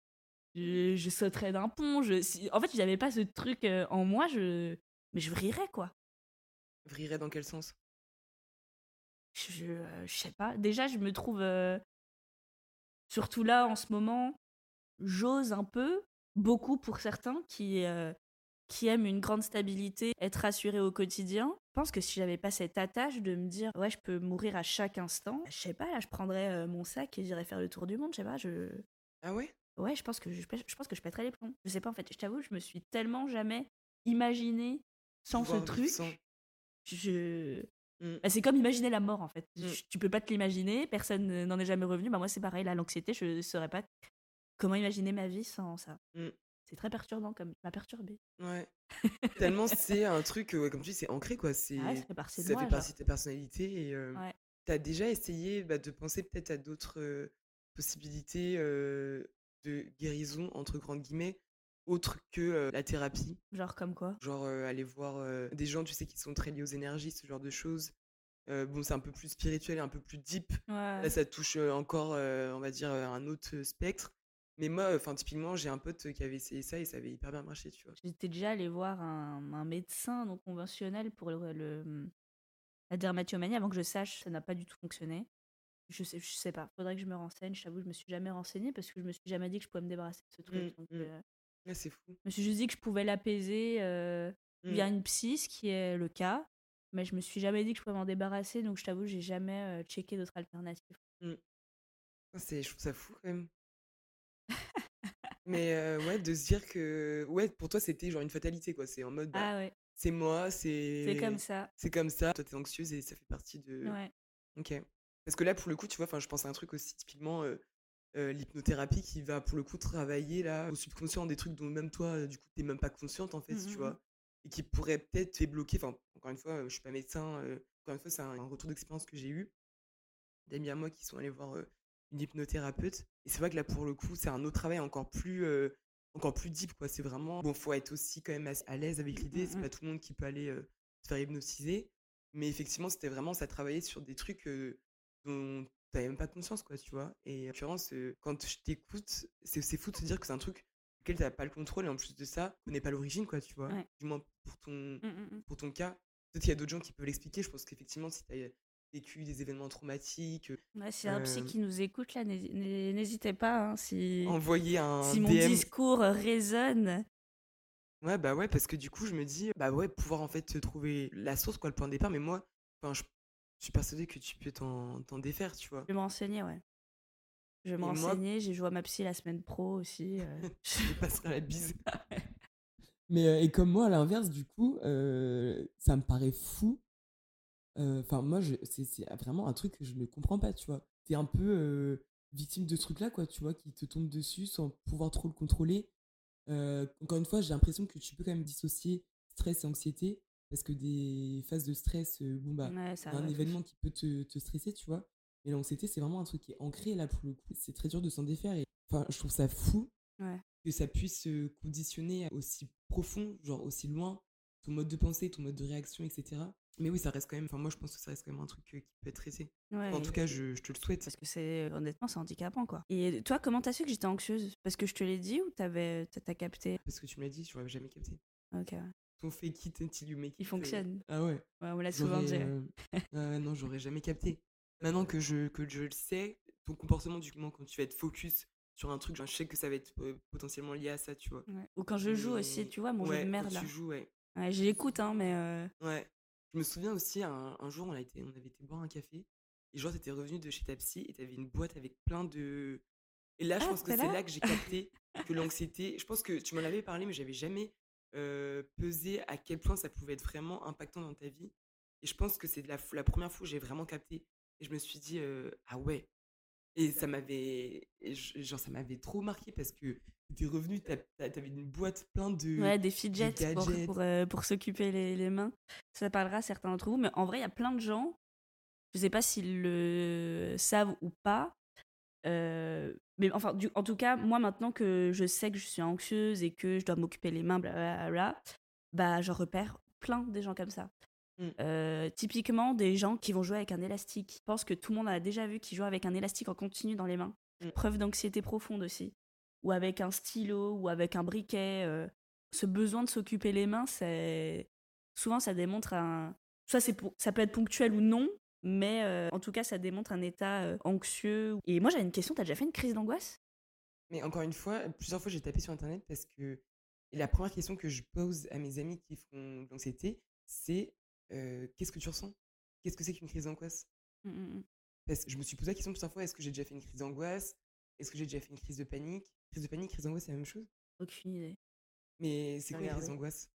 Je, je sauterais d'un pont. Je, si, en fait, si j'avais pas ce truc euh, en moi, je, mais je vrillerais quoi. Vrillerais dans quel sens? Je, euh, je, sais pas. Déjà, je me trouve euh, surtout là en ce moment, j'ose un peu, beaucoup pour certains qui qui aiment une grande stabilité, être rassuré au quotidien. Je pense que si j'avais pas cette attache de me dire ouais je peux mourir à chaque instant, je sais pas là je prendrais euh, mon sac et j'irais faire le tour du monde, je sais pas je. Ah ouais? Ouais je pense que je, je pense que je pèterais les plombs. Je sais pas en fait, je t'avoue je me suis tellement jamais imaginé sans ce truc. Je. Mmh. Bah, c'est comme imaginer la mort en fait. Mmh. Tu peux pas te l'imaginer, personne n'en est jamais revenu. Bah moi c'est pareil, là l'anxiété, je saurais pas comment imaginer ma vie sans ça. Mmh. C'est très perturbant, comme m'a perturbé. Ouais. [LAUGHS] Tellement c'est un truc, comme tu dis, c'est ancré, quoi. C'est, ça fait partie de, ça fait partie de ta personnalité. Et ouais. tu as déjà essayé bah, de penser peut-être à d'autres possibilités de guérison, entre grandes guillemets, autres que la thérapie? Genre comme quoi? Genre aller voir des gens, tu sais, qui sont très liés aux énergies, ce genre de choses. bon, c'est un peu plus spirituel et un peu plus deep. Là, ça touche encore, on va dire, un autre spectre. Mais moi, enfin, typiquement, j'ai un pote qui avait essayé ça et ça avait hyper bien marché, tu vois. J'étais déjà allé voir un, un médecin non conventionnel pour le, mmh, la dermatillomanie avant que je sache, ça n'a pas du tout fonctionné. Je sais, je sais pas, faudrait que je me renseigne. Je t'avoue, je me suis jamais renseignée parce que je me suis jamais dit que je pouvais me débarrasser de ce truc. Mmh, donc, mmh. Euh, c'est fou. Je me suis juste dit que je pouvais l'apaiser euh, via une psy, ce qui est le cas. Mais je me suis jamais dit que je pouvais m'en débarrasser, donc je t'avoue, j'ai jamais euh, checké d'autres alternatives. C'est, je trouve ça fou quand même. Mais ouais, de se dire que ouais, pour toi, c'était genre une fatalité, quoi. C'est en mode, bah, Ah ouais, c'est moi, c'est comme ça. c'est comme ça. Toi, t'es anxieuse et ça fait partie de. Ouais. Ok. Parce que là, pour le coup, tu vois, je pense à un truc aussi typiquement l'hypnothérapie qui va pour le coup travailler là au subconscient des trucs dont même toi, du coup, t'es même pas consciente en fait, Mmh tu mmh vois, et qui pourrait peut-être te bloquer. Enfin, encore une fois, je suis pas médecin. encore une fois, c'est un, un retour d'expérience que j'ai eu d'amis à moi qui sont allés voir une hypnothérapeute. Et c'est vrai que là, pour le coup, c'est un autre travail encore plus, euh, encore plus deep, quoi. C'est vraiment, bon, faut être aussi quand même à l'aise avec l'idée. C'est mmh, pas mmh. tout le monde qui peut aller euh, se faire hypnotiser. Mais effectivement, c'était vraiment, ça travaillait sur des trucs euh, dont t'avais même pas conscience, quoi, tu vois? Et en l'occurrence, quand je t'écoute, c'est fou de se dire que c'est un truc auquel t'as pas le contrôle. Et en plus de ça, on n'est pas l'origine, quoi, tu vois? Du moins, pour ton, mmh, pour ton cas. Peut-être qu'il y a d'autres gens qui peuvent l'expliquer. Je pense qu'effectivement, si t'as vécu des événements traumatiques. Ouais, si un psy qui nous écoute, là, n'hésitez pas. Hein, si, envoyer un si mon discours résonne. Ouais, bah ouais, parce que du coup, je me dis, bah ouais, pouvoir en fait trouver la source, quoi, le point de départ. Mais moi, je, suis persuadée que tu peux t'en défaire, tu vois. Je vais m'enseigner, ouais. Je vais m'enseigner, j'ai joué à ma psy la semaine pro aussi. euh. [LAUGHS] je passerai la bise. [LAUGHS] Mais euh, et comme moi, à l'inverse, du coup, euh, ça me paraît fou. Euh, Enfin, moi, c'est vraiment un truc que je ne comprends pas, tu vois. T'es un peu euh, victime de ce truc-là, quoi, tu vois, qui te tombe dessus sans pouvoir trop le contrôler. Euh, encore une fois, j'ai l'impression que tu peux quand même dissocier stress et anxiété, parce que des phases de stress, euh, bon, bah, Ouais, ça un événement qui peut te, te stresser, tu vois. Mais l'anxiété, c'est vraiment un truc qui est ancré, là, pour le coup. C'est très dur de s'en défaire. Et, enfin, je trouve ça fou Ouais. que ça puisse conditionner aussi profond, genre aussi loin, ton mode de pensée, ton mode de réaction, etc. Mais oui, ça reste quand même. Enfin, moi, je pense que ça reste quand même un truc euh, qui peut être traité. Ouais, en tout cas, je, je te le souhaite. Parce que c'est honnêtement c'est handicapant quoi. Et toi comment t'as su que j'étais anxieuse? Parce que je te l'ai dit ou t'avais t'as capté? Parce que tu me l'as dit, je l'aurais jamais capté. Ok. Ton fake it until you make it. Il euh, fonctionne. Ah ouais. Ouais, on l'a souvent dit. ouais. euh, [LAUGHS] ouais, non, j'aurais jamais capté. Maintenant que je, que je le sais, ton comportement, du moment quand tu vas être focus sur un truc, genre, je sais que ça va être euh, potentiellement lié à ça, tu vois. Ouais. Ou quand je joue aussi, tu vois, mon jeu de merde là. tu joues, ouais. Ouais, J'écoute hein, mais euh, Ouais. Je me souviens aussi, un, un jour, on, a été, on avait été boire un café. Et genre, t'étais revenu de chez ta psy et t'avais une boîte avec plein de. Et là, je Ah, pense que c'est là? que j'ai capté que [LAUGHS] l'anxiété. Je pense que tu m'en avais parlé, mais j'avais jamais euh, pesé à quel point ça pouvait être vraiment impactant dans ta vie. Et je pense que c'est la, première fois où j'ai vraiment capté. Et je me suis dit, euh, ah ouais. Et ça m'avait. Genre, ça m'avait trop marqué parce que t'étais revenu, t'avais une boîte plein de. ouais, des fidgets pour, euh, pour s'occuper les, les mains. Ça parlera à certains d'entre vous, mais en vrai, il y a plein de gens, je sais pas s'ils le savent ou pas, euh, mais enfin, du- en tout cas, moi maintenant que je sais que je suis anxieuse et que je dois m'occuper les mains, blablabla, bah, je repère plein des gens comme ça. Mm. Euh, typiquement, des gens qui vont jouer avec un élastique. Je pense que tout le monde a déjà vu qui jouent avec un élastique en continu dans les mains. Mm. Preuve d'anxiété profonde aussi. Ou avec un stylo, ou avec un briquet. euh, ce besoin de s'occuper les mains, c'est souvent ça démontre un. Soit c'est pour- ça peut être ponctuel ou non, mais euh, en tout cas ça démontre un état anxieux. Et moi j'avais une question, t'as déjà fait une crise d'angoisse? Mais encore une fois, plusieurs fois j'ai tapé sur internet parce que et la première question que je pose à mes amis qui font de l'anxiété, c'est euh, qu'est-ce que tu ressens? Qu'est-ce que c'est qu'une crise d'angoisse? Mm, mm, mm. Parce que je me suis posé la question plusieurs fois est-ce que j'ai déjà fait une crise d'angoisse? Est-ce que j'ai déjà fait une crise de panique? Crise de panique, crise d'angoisse, c'est la même chose Aucune idée. Mais c'est quoi une crise d'angoisse?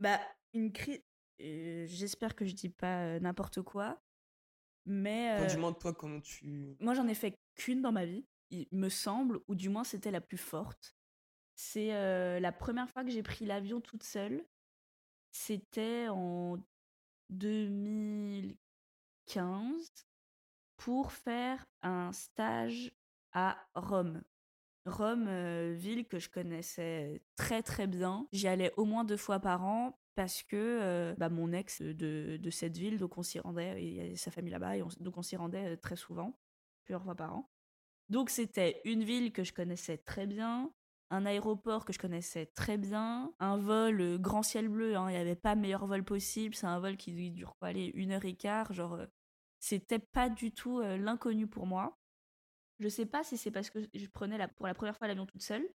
Bah, une crise. euh, J'espère que je dis pas n'importe quoi, mais Enfin, euh, Du moins, toi, comment tu. moi j'en ai fait qu'une dans ma vie, il me semble, ou du moins c'était la plus forte. C'est la première fois que j'ai pris l'avion toute seule. C'était en 2015 pour faire un stage à Rome. Rome, euh, ville que je connaissais très très bien. J'y allais au moins deux fois par an parce que euh, bah, mon ex de, de cette ville, donc on s'y rendait, il y a sa famille là-bas, et on- donc on s'y rendait euh, très souvent, plusieurs fois par an. Donc c'était une ville que je connaissais très bien, un aéroport que je connaissais très bien, un vol euh, grand ciel bleu, hein, il n'y avait pas meilleur vol possible, c'est un vol qui dure quoi, aller une heure et quart, genre euh, c'était pas du tout euh, l'inconnu pour moi. Je sais pas si c'est parce que je prenais pour la première fois l'avion toute seule,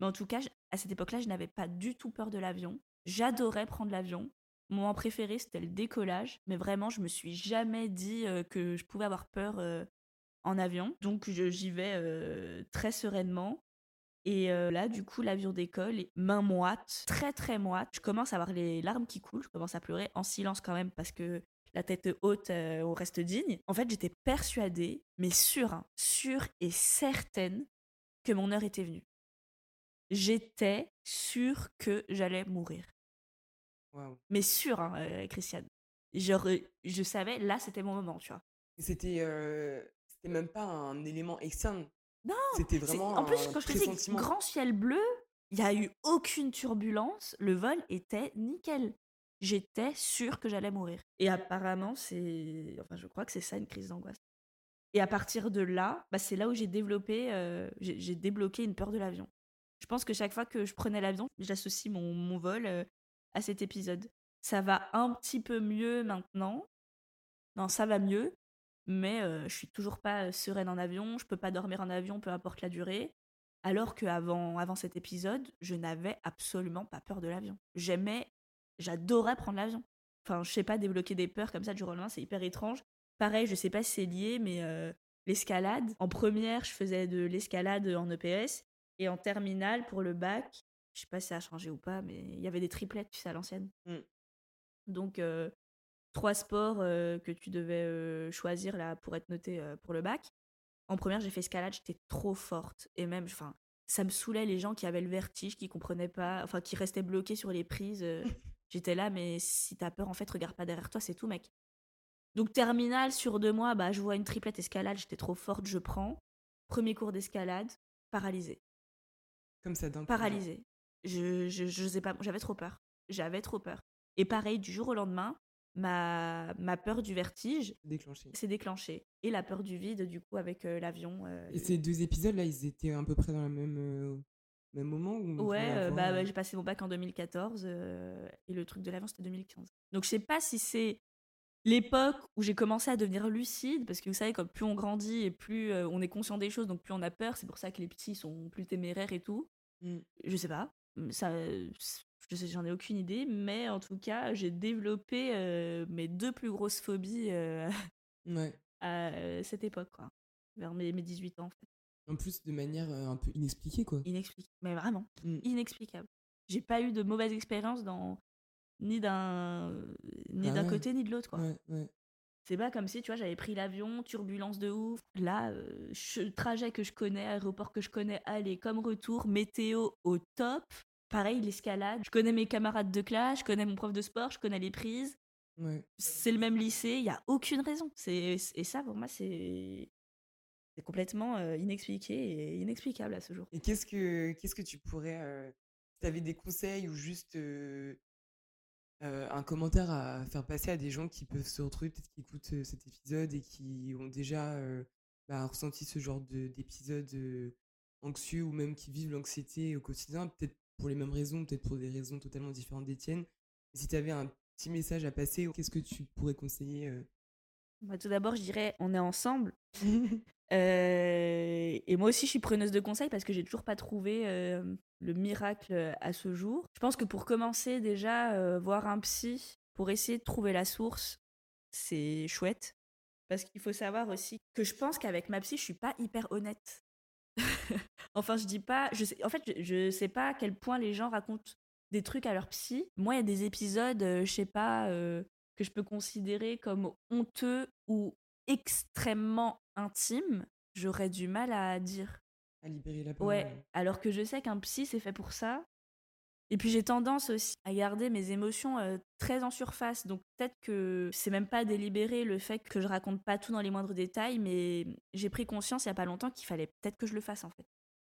mais en tout cas, à cette époque-là, je n'avais pas du tout peur de l'avion. J'adorais prendre l'avion. Mon moment préféré, c'était le décollage, mais vraiment, je me suis jamais dit que je pouvais avoir peur en avion. Donc, j'y vais très sereinement. Et euh, là, du coup, l'avion décolle, main moite, très très moite. Je commence à avoir les larmes qui coulent, je commence à pleurer en silence quand même parce que la tête haute, euh, on reste digne. En fait, j'étais persuadée, mais sûre, hein, sûre et certaine que mon heure était venue. J'étais sûre que j'allais mourir. Mais sûre, hein, euh, Christiane. Genre, je savais, là, c'était mon moment, tu vois. Euh, c'était même pas un élément externe. Non, C'était vraiment En plus, quand je te dis grand ciel bleu, il n'y a eu aucune turbulence. Le vol était nickel. J'étais sûre que j'allais mourir. Et apparemment, c'est. Enfin, je crois que c'est ça une crise d'angoisse. Et à partir de là, bah, c'est là où j'ai développé, euh, j'ai j'ai débloqué une peur de l'avion. Je pense que chaque fois que je prenais l'avion, j'associe mon, mon vol euh, à cet épisode. Ça va un petit peu mieux maintenant. Non, ça va mieux, mais euh, je suis toujours pas sereine en avion. Je peux pas dormir en avion, peu importe la durée. Alors qu'avant avant cet épisode, je n'avais absolument pas peur de l'avion. J'aimais, j'adorais prendre l'avion. Enfin, je sais pas, débloquer des peurs comme ça du jour au lendemain, c'est hyper étrange. pareil, je sais pas si c'est lié, mais euh, l'escalade. En première, je faisais de l'escalade en EPS. Et en terminale, pour le bac, je sais pas si ça a changé ou pas, mais il y avait des triplettes, tu sais, à l'ancienne. Mm. Donc, euh, trois sports euh, que tu devais euh, choisir là pour être noté euh, pour le bac. En première, j'ai fait escalade, j'étais trop forte. Et même, enfin, ça me saoulait les gens qui avaient le vertige, qui comprenaient pas, enfin, qui restaient bloqués sur les prises. [LAUGHS] J'étais là, mais si t'as peur, en fait, regarde pas derrière toi, c'est tout, mec. Donc, terminale, sur deux mois, bah, je vois une triplette escalade, j'étais trop forte, je prends. Premier cours d'escalade, paralysée. Comme ça, d'un Paralysée. Je, je, je sais pas, j'avais trop peur. J'avais trop peur. Et pareil, du jour au lendemain, ma, ma peur du vertige s'est déclenchée. Et la peur du vide, du coup, avec euh, l'avion. euh, Et ces deux épisodes-là, ils étaient à peu près dans le même, euh, même moment ou Ouais, bah, ouais, j'ai passé mon bac en 2014 euh, et le truc de l'avion c'était 2015. Donc je sais pas si c'est l'époque où j'ai commencé à devenir lucide, parce que vous savez, comme plus on grandit et plus on est conscient des choses, donc plus on a peur, c'est pour ça que les petits sont plus téméraires et tout. Mm. Je sais pas, ça, je sais, j'en ai aucune idée, mais en tout cas, j'ai développé euh, mes deux plus grosses phobies euh, Ouais. [LAUGHS] à euh, cette époque, quoi. Vers mes, mes 18 ans, en fait. En plus, de manière un peu inexpliquée, quoi. Inexplicable. Mais vraiment, Mm. inexplicable. J'ai pas eu de mauvaise expérience dans ni d'un ni Ah d'un ouais. côté ni de l'autre quoi. Ouais. C'est pas comme si tu vois j'avais pris l'avion, turbulence de ouf. Là, euh, je- trajet que je connais, aéroport que je connais, aller comme retour, météo au top. Pareil, l'escalade. Je connais mes camarades de classe, je connais mon prof de sport, je connais les prises. ouais. C'est le même lycée, il y a aucune raison. C'est et ça pour moi c'est c'est complètement euh, inexpliqué et inexplicable à ce jour. Et qu'est-ce que qu'est-ce que tu pourrais, euh, si tu avais des conseils ou juste euh, euh, un commentaire à faire passer à des gens qui peuvent se retrouver, peut-être qui écoutent cet épisode et qui ont déjà bah, ressenti ce genre de- d'épisode anxieux ou même qui vivent l'anxiété au quotidien, peut-être pour les mêmes raisons, peut-être pour des raisons totalement différentes des tiennes. Si tu avais un petit message à passer, qu'est-ce que tu pourrais conseiller euh Bah, tout d'abord, je dirais on est ensemble. [LAUGHS] Euh, et moi aussi, je suis preneuse de conseils parce que j'ai toujours pas trouvé euh, le miracle à ce jour. Je pense que pour commencer, déjà, voir un psy pour essayer de trouver la source, c'est chouette. Parce qu'il faut savoir aussi que je pense qu'avec ma psy, je suis pas hyper honnête. [LAUGHS] enfin, je dis pas. Je sais, en fait, je, je sais pas à quel point les gens racontent des trucs à leur psy. Moi, il y a des épisodes, euh, je sais pas, euh, que je peux considérer comme honteux ou extrêmement intimes. J'aurais du mal à dire. à libérer la parole Ouais, alors que je sais qu'un psy, c'est fait pour ça. Et puis j'ai tendance aussi à garder mes émotions euh, très en surface. Donc peut-être que c'est même pas délibéré le fait que je raconte pas tout dans les moindres détails, mais j'ai pris conscience il y a pas longtemps qu'il fallait peut-être que je le fasse en fait.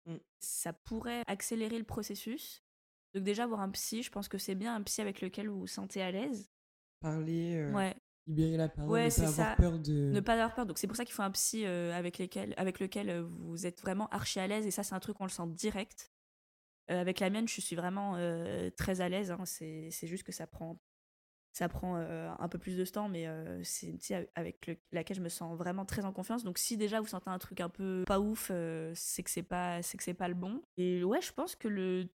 Mm. Ça pourrait accélérer le processus. Donc déjà voir un psy, je pense que c'est bien un psy avec lequel vous vous sentez à l'aise. Parler, euh, Ouais, libérer la parole, Ouais, ne pas avoir ça. peur de... ne pas avoir peur. Donc c'est pour ça qu'il faut un psy euh, avec, lesquels, avec lequel vous êtes vraiment archi à l'aise. Et ça, c'est un truc qu'on le sent direct. Euh, avec la mienne, je suis vraiment euh, très à l'aise. hein. C'est juste que ça prend, ça prend euh, un peu plus de temps, mais c'est une psy avec le- laquelle je me sens vraiment très en confiance. Donc si déjà vous sentez un truc un peu pas ouf, c'est que c'est pas, c'est que c'est pas le bon. Et ouais, je pense que le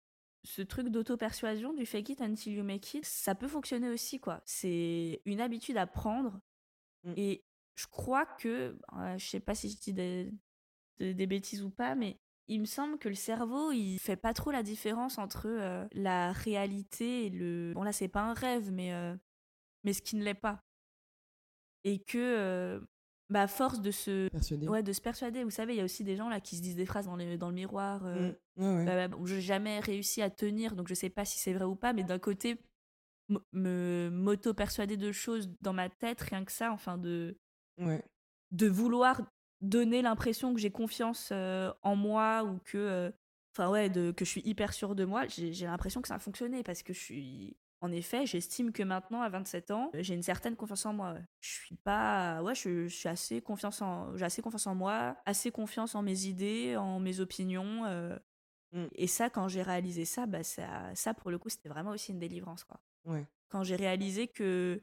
ce truc d'auto-persuasion du fake it until you make it, ça peut fonctionner aussi, quoi. C'est une habitude à prendre. Mm. Et je crois que, je sais pas si je dis des, de- des bêtises ou pas, mais il me semble que le cerveau, il fait pas trop la différence entre euh, la réalité et le. Bon, là, c'est pas un rêve, mais, euh, mais ce qui ne l'est pas. Et que, euh, bah, force de se. Persuadé. Ouais, de se persuader. Vous savez, il y a aussi des gens là qui se disent des phrases dans, les- dans le miroir. euh, Mm. Ouais, ouais. bah, bah, bon, j'ai jamais réussi à tenir, donc je sais pas si c'est vrai ou pas, mais d'un côté, me m'auto-persuader de choses dans ma tête, rien que ça, enfin, de, ouais. de vouloir donner l'impression que j'ai confiance euh, en moi ou que, enfin, ouais, de, que je suis hyper sûre de moi, j'ai l'impression que ça a fonctionné parce que je suis. En effet, j'estime que maintenant, à 27 ans, j'ai une certaine confiance en moi. Je suis pas. Ouais, je, je suis assez confiance en. J'ai assez confiance en moi, assez confiance en mes idées, en mes opinions. euh, Mm. Et ça, quand j'ai réalisé ça, bah ça, ça, pour le coup, c'était vraiment aussi une délivrance, quoi. Ouais. Quand j'ai réalisé que,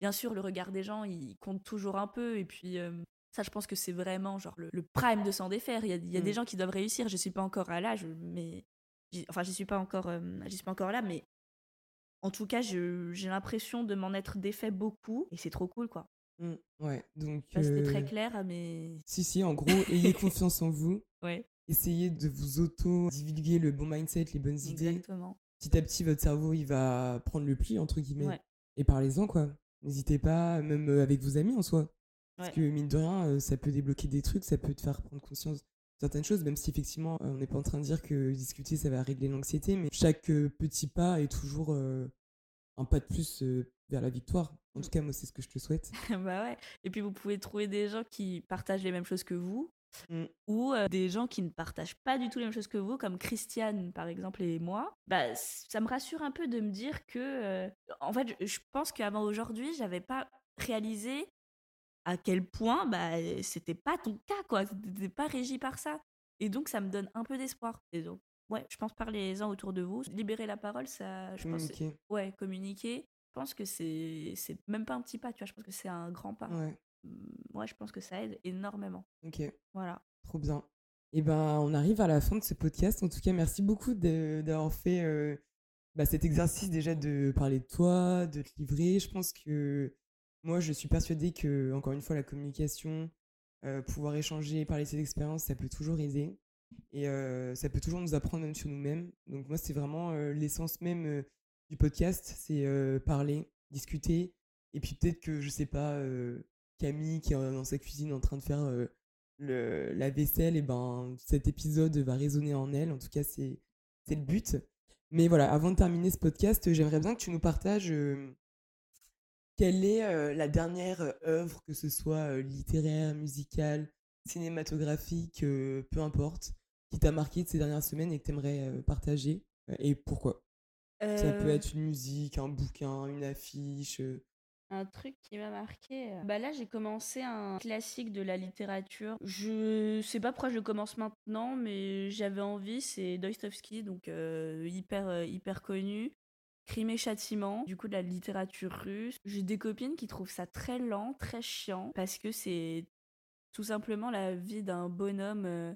bien sûr, le regard des gens, il compte toujours un peu. Et puis, euh, ça, je pense que c'est vraiment genre le, le prime de s'en défaire. Il y a, il y a des Mm. gens qui doivent réussir. Je suis pas encore à l'âge, mais. Enfin, j'y suis pas encore, euh, j'y suis pas encore là, mais en tout cas, je- j'ai l'impression de m'en être défait beaucoup. Et c'est trop cool, quoi. Mmh, ouais, donc. C'était très euh, clair, mais. Si, si, en gros, ayez [LAUGHS] confiance en vous. Ouais, Essayez de vous auto-divulguer le bon mindset, les bonnes idées. exactement. Petit à petit, votre cerveau, il va prendre le pli, entre guillemets. Ouais. Et parlez-en, quoi. N'hésitez pas, même euh, avec vos amis en soi. Parce que, mine de rien, euh, ça peut débloquer des trucs, ça peut te faire prendre conscience de certaines choses, même si effectivement, euh, on n'est pas en train de dire que discuter, ça va régler l'anxiété, mais chaque euh, petit pas est toujours euh, un pas de plus euh, vers la victoire. En tout cas, moi, c'est ce que je te souhaite. [LAUGHS] bah ouais. Et puis vous pouvez trouver des gens qui partagent les mêmes choses que vous Mm. ou euh, des gens qui ne partagent pas du tout les mêmes choses que vous, comme Christiane par exemple et moi. Bah ça me rassure un peu de me dire que, en fait, je, je pense qu'avant aujourd'hui, j'avais pas réalisé à quel point bah c'était pas ton cas quoi, t'étais pas régi par ça. Et donc ça me donne un peu d'espoir. Et donc ouais, je pense parlez-en autour de vous, libérer la parole, ça, je pense, Communiquer. ouais, communiquer. Je pense que c'est c'est même pas un petit pas, tu vois. Je pense que c'est un grand pas. Ouais, Mm, Ouais, je pense que ça aide énormément. ok. Voilà. Trop bien. Et ben, on arrive à la fin de ce podcast. En tout cas, merci beaucoup d'avoir fait euh, bah, cet exercice déjà de parler de toi, de te livrer. Je pense que moi, je suis persuadée que, encore une fois, la communication, euh, pouvoir échanger, parler de ses expériences, ça peut toujours aider. Et euh, ça peut toujours nous apprendre même sur nous-mêmes. Donc moi, c'est vraiment euh, l'essence même du podcast, c'est parler, discuter. Et puis peut-être que, je sais pas, Camille qui est dans sa cuisine en train de faire la vaisselle, et ben cet épisode va résonner en elle. En tout cas, c'est le but. Mais voilà, avant de terminer ce podcast, j'aimerais bien que tu nous partages quelle est euh, la dernière œuvre, que ce soit euh, littéraire, musicale, cinématographique, euh, peu importe, qui t'a marqué de ces dernières semaines et que tu aimerais partager et pourquoi? Ça peut être une musique, un bouquin, une affiche. Un truc qui m'a marqué. Bah là, j'ai commencé un classique de la littérature. Je sais pas pourquoi je commence maintenant, mais j'avais envie. C'est Dostoevsky, donc euh, hyper, hyper connu. Crime et châtiment, du coup de la littérature russe. J'ai des copines qui trouvent ça très lent, très chiant, parce que c'est tout simplement la vie d'un bonhomme euh,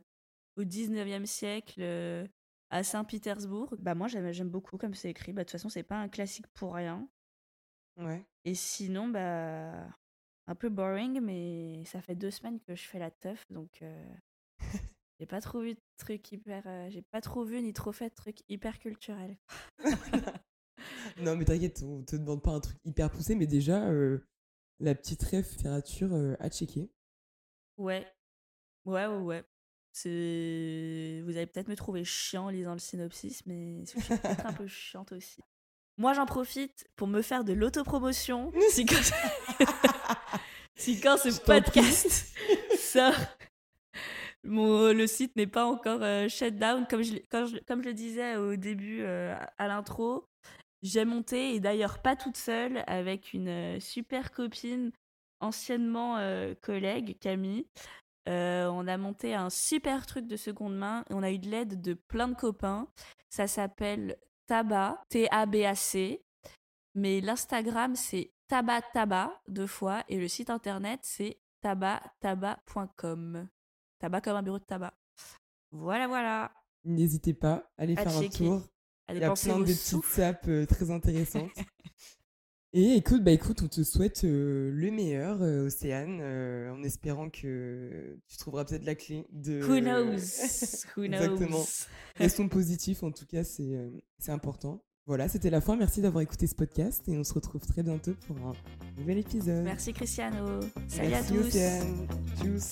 au 19e siècle euh, à Saint-Pétersbourg. Bah moi j'aime beaucoup comme c'est écrit. Bah de toute façon c'est pas un classique pour rien. Ouais. Et sinon bah un peu boring mais ça fait deux semaines que je fais la teuf donc euh, [LAUGHS] j'ai pas trop vu de trucs hyper euh, j'ai pas trop vu ni trop fait de trucs hyper culturels. [LAUGHS] Non, mais t'inquiète, on te demande pas un truc hyper poussé, mais déjà, euh, la petite ref littérature euh, à checker. Ouais. Ouais ouais ouais. C'est vous allez peut-être me trouver chiant en lisant le synopsis mais suis [LAUGHS] peut-être un peu chiante aussi. Moi j'en profite pour me faire de l'autopromotion. [LAUGHS] si quand [LAUGHS] si quand ce podcast sort mon, le site n'est pas encore euh, shut down comme je, l'ai- quand je- comme je le disais au début euh, à l'intro. J'ai monté et d'ailleurs pas toute seule avec une euh, super copine anciennement euh, collègue Camille. Euh, on a monté un super truc de seconde main et on a eu de l'aide de plein de copains. Ça s'appelle Tabac, T-A-B-A-C. Mais l'Instagram, c'est Tabac Tabac, deux fois. Et le site internet, c'est tabac-tabac.com. Tabac comme un bureau de tabac. Voilà, voilà. N'hésitez pas, allez À faire un checker. Tour. Allez Il y a penser plein de petites sapes euh, très intéressantes. [LAUGHS] Et écoute, bah écoute, on te souhaite euh, le meilleur, euh, Océane, euh, en espérant que tu trouveras peut-être la clé de. Who knows? Who [LAUGHS] Exactement. knows? Restons positifs, en tout cas, c'est euh, c'est important. Voilà, c'était la fin. Merci d'avoir écouté ce podcast et on se retrouve très bientôt pour un nouvel épisode. Merci Cristiano. Salut Merci, à tous. Océane. Tchuss.